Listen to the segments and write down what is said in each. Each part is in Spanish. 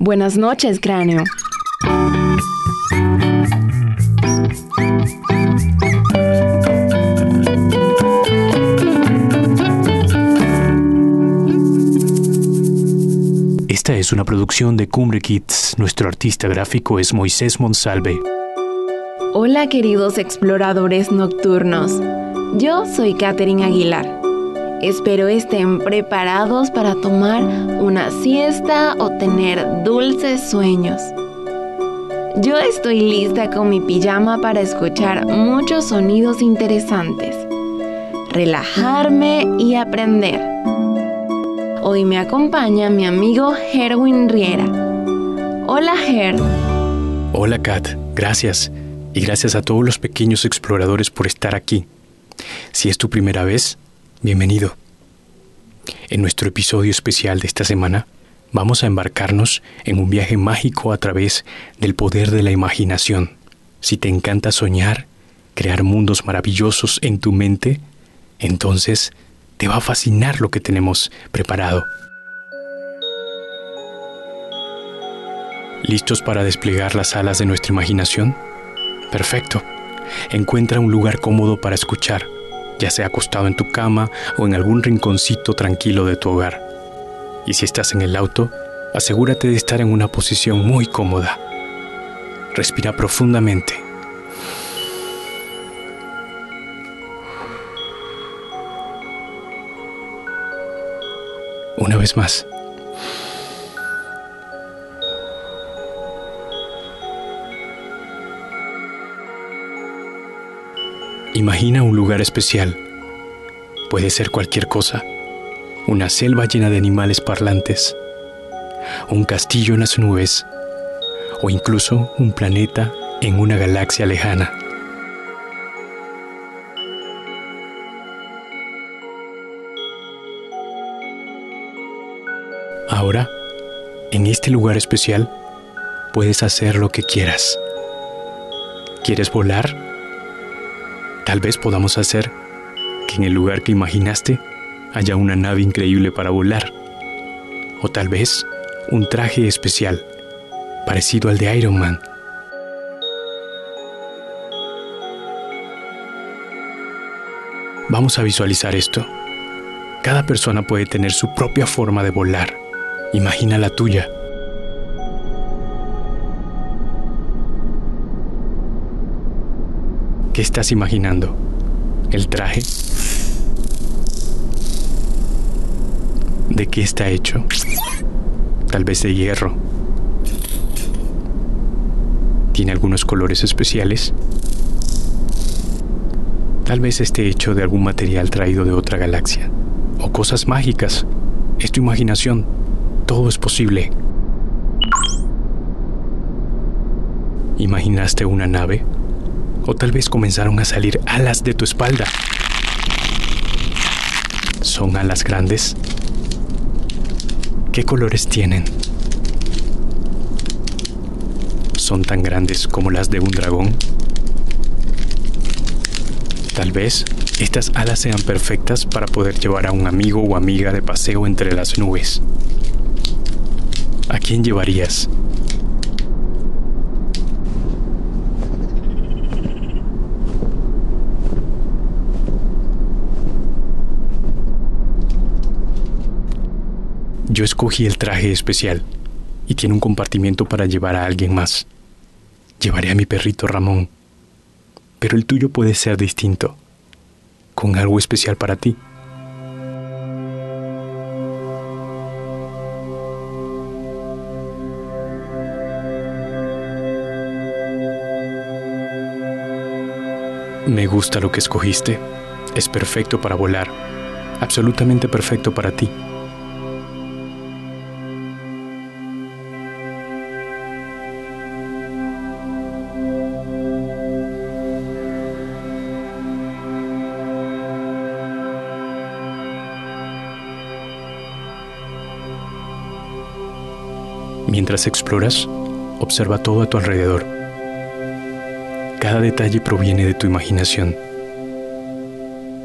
Buenas noches, cráneo. Esta es una producción de Cumbre Kids. Nuestro artista gráfico es Moisés Monsalve. Hola queridos exploradores nocturnos. Yo soy Katherine Aguilar. Espero estén preparados para tomar una siesta o tener dulces sueños. Yo estoy lista con mi pijama para escuchar muchos sonidos interesantes, relajarme y aprender. Hoy me acompaña mi amigo Herwin Riera. Hola Her. Hola Kat, gracias. Y gracias a todos los pequeños exploradores por estar aquí. Si es tu primera vez, bienvenido. En nuestro episodio especial de esta semana, vamos a embarcarnos en un viaje mágico a través del poder de la imaginación. Si te encanta soñar, crear mundos maravillosos en tu mente, entonces te va a fascinar lo que tenemos preparado. ¿Listos para desplegar las alas de nuestra imaginación? Perfecto. Encuentra un lugar cómodo para escuchar, ya sea acostado en tu cama o en algún rinconcito tranquilo de tu hogar. Y si estás en el auto, asegúrate de estar en una posición muy cómoda. Respira profundamente. Una vez más. Imagina un lugar especial. Puede ser cualquier cosa. Una selva llena de animales parlantes. Un castillo en las nubes. O incluso un planeta en una galaxia lejana. Ahora, en este lugar especial, puedes hacer lo que quieras. ¿Quieres volar? Tal vez podamos hacer que en el lugar que imaginaste haya una nave increíble para volar. O tal vez un traje especial, parecido al de Iron Man. Vamos a visualizar esto. Cada persona puede tener su propia forma de volar. Imagina la tuya. ¿Qué estás imaginando? ¿El traje? ¿De qué está hecho? Tal vez de hierro. ¿Tiene algunos colores especiales? Tal vez esté hecho de algún material traído de otra galaxia. O cosas mágicas. Es tu imaginación. Todo es posible. ¿Imaginaste una nave? O tal vez comenzaron a salir alas de tu espalda. ¿Son alas grandes? ¿Qué colores tienen? ¿Son tan grandes como las de un dragón? Tal vez estas alas sean perfectas para poder llevar a un amigo o amiga de paseo entre las nubes. ¿A quién llevarías? Yo escogí el traje especial y tiene un compartimiento para llevar a alguien más. Llevaré a mi perrito Ramón, pero el tuyo puede ser distinto, con algo especial para ti. Me gusta lo que escogiste. Es perfecto para volar. Absolutamente perfecto para ti. Mientras exploras, observa todo a tu alrededor. Cada detalle proviene de tu imaginación.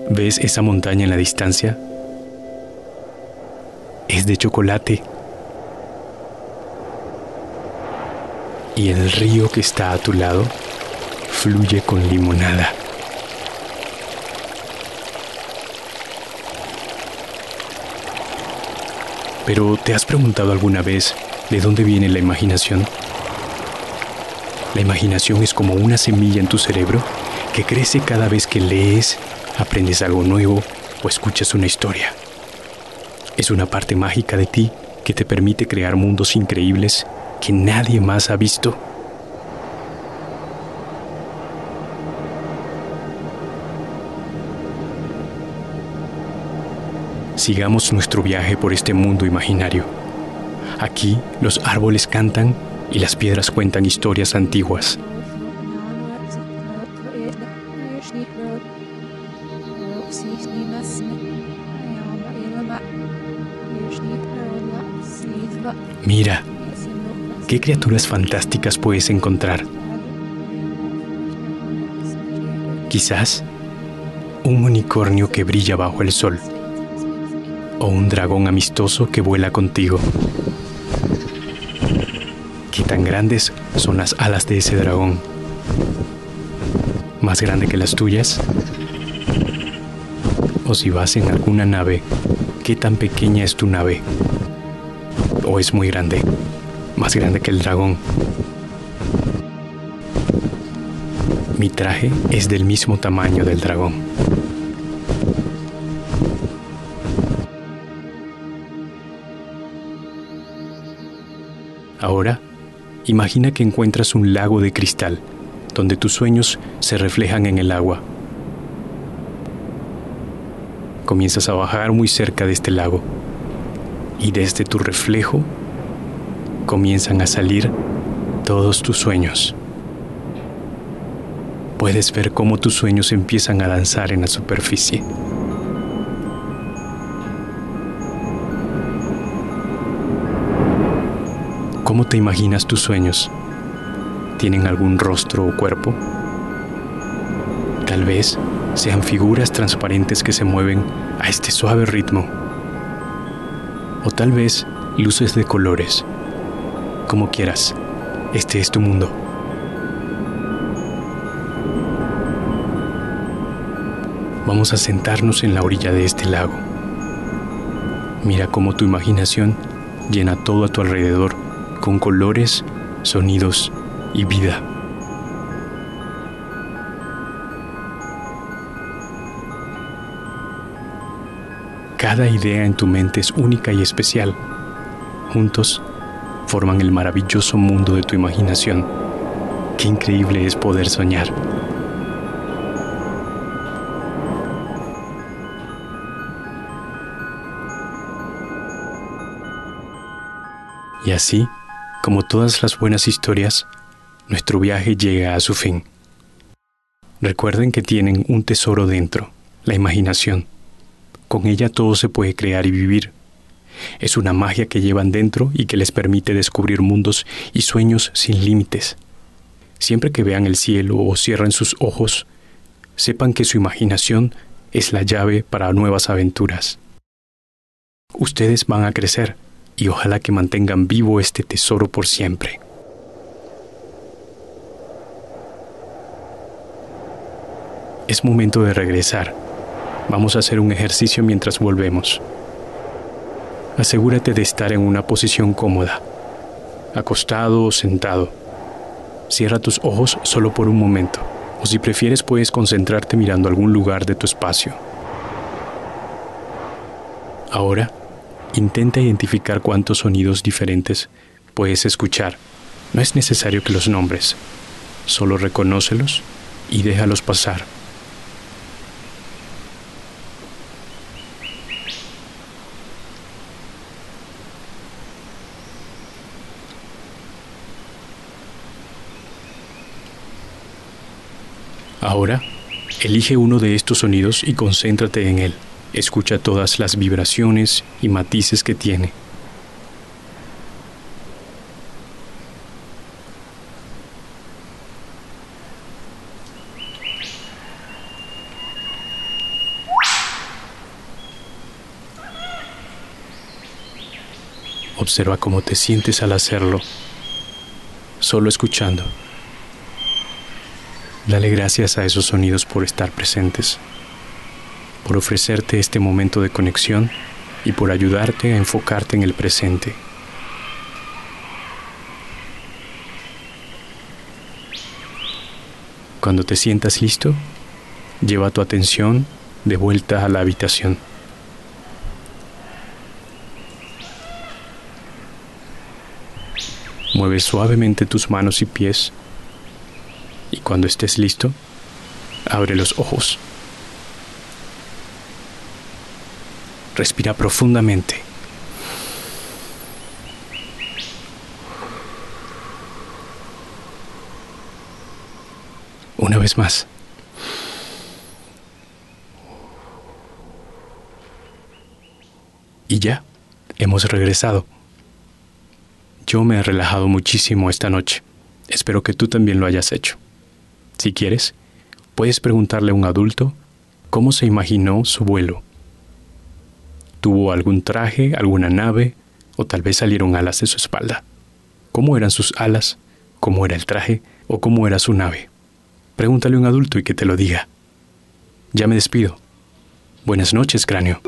¿Ves esa montaña en la distancia? Es de chocolate. y el río que está a tu lado fluye con limonada. Pero ¿te has preguntado alguna vez de dónde viene la imaginación? La imaginación es como una semilla en tu cerebro que crece cada vez que lees, aprendes algo nuevo o escuchas una historia. Es una parte mágica de ti que te permite crear mundos increíbles que nadie más ha visto. Sigamos nuestro viaje por este mundo imaginario. Aquí los árboles cantan y las piedras cuentan historias antiguas. Mira, qué criaturas fantásticas puedes encontrar. Quizás un unicornio que brilla bajo el sol o un dragón amistoso que vuela contigo. ¿Qué tan grandes son las alas de ese dragón? ¿Más grande que las tuyas? O si vas en alguna nave, ¿qué tan pequeña es tu nave? ¿O es muy grande? Más grande que el dragón. Mi traje es del mismo tamaño del dragón. Ahora, imagina que encuentras un lago de cristal, donde tus sueños se reflejan en el agua. Comienzas a bajar muy cerca de este lago y desde tu reflejo comienzan a salir todos tus sueños. Puedes ver cómo tus sueños empiezan a danzar en la superficie. ¿Cómo te imaginas tus sueños? ¿Tienen algún rostro o cuerpo? Tal vez sean figuras transparentes que se mueven a este suave ritmo. O tal vez luces de colores. Como quieras, este es tu mundo. Vamos a sentarnos en la orilla de este lago. Mira cómo tu imaginación llena todo a tu alrededor con colores, sonidos y vida. Cada idea en tu mente es única y especial. Juntos forman el maravilloso mundo de tu imaginación. Qué increíble es poder soñar. Y así, como todas las buenas historias, nuestro viaje llega a su fin. Recuerden que tienen un tesoro dentro, la imaginación. Con ella todo se puede crear y vivir. Es una magia que llevan dentro y que les permite descubrir mundos y sueños sin límites. Siempre que vean el cielo o cierren sus ojos, sepan que su imaginación es la llave para nuevas aventuras. Ustedes van a crecer y ojalá que mantengan vivo este tesoro por siempre. Es momento de regresar. Vamos a hacer un ejercicio mientras volvemos. Asegúrate de estar en una posición cómoda, acostado o sentado. Cierra tus ojos solo por un momento, o si prefieres puedes concentrarte mirando algún lugar de tu espacio. Ahora, Intenta identificar cuántos sonidos diferentes puedes escuchar. No es necesario que los nombres, solo reconócelos y déjalos pasar. Ahora, elige uno de estos sonidos y concéntrate en él. Escucha todas las vibraciones y matices que tiene. Observa cómo te sientes al hacerlo. solo escuchando. Dale gracias a esos sonidos por estar presentes, por ofrecerte este momento de conexión y por ayudarte a enfocarte en el presente. Cuando te sientas listo, lleva tu atención de vuelta a la habitación. Mueve suavemente tus manos y pies y cuando estés listo, abre los ojos. Respira profundamente. Una vez más. Y ya, hemos regresado. Yo me he relajado muchísimo esta noche. Espero que tú también lo hayas hecho. Si quieres, puedes preguntarle a un adulto cómo se imaginó su vuelo. ¿Tuvo algún traje, alguna nave o tal vez salieron alas de su espalda? ¿Cómo eran sus alas? ¿Cómo era el traje? ¿O cómo era su nave? Pregúntale a un adulto y que te lo diga. Ya me despido. Buenas noches, cráneo.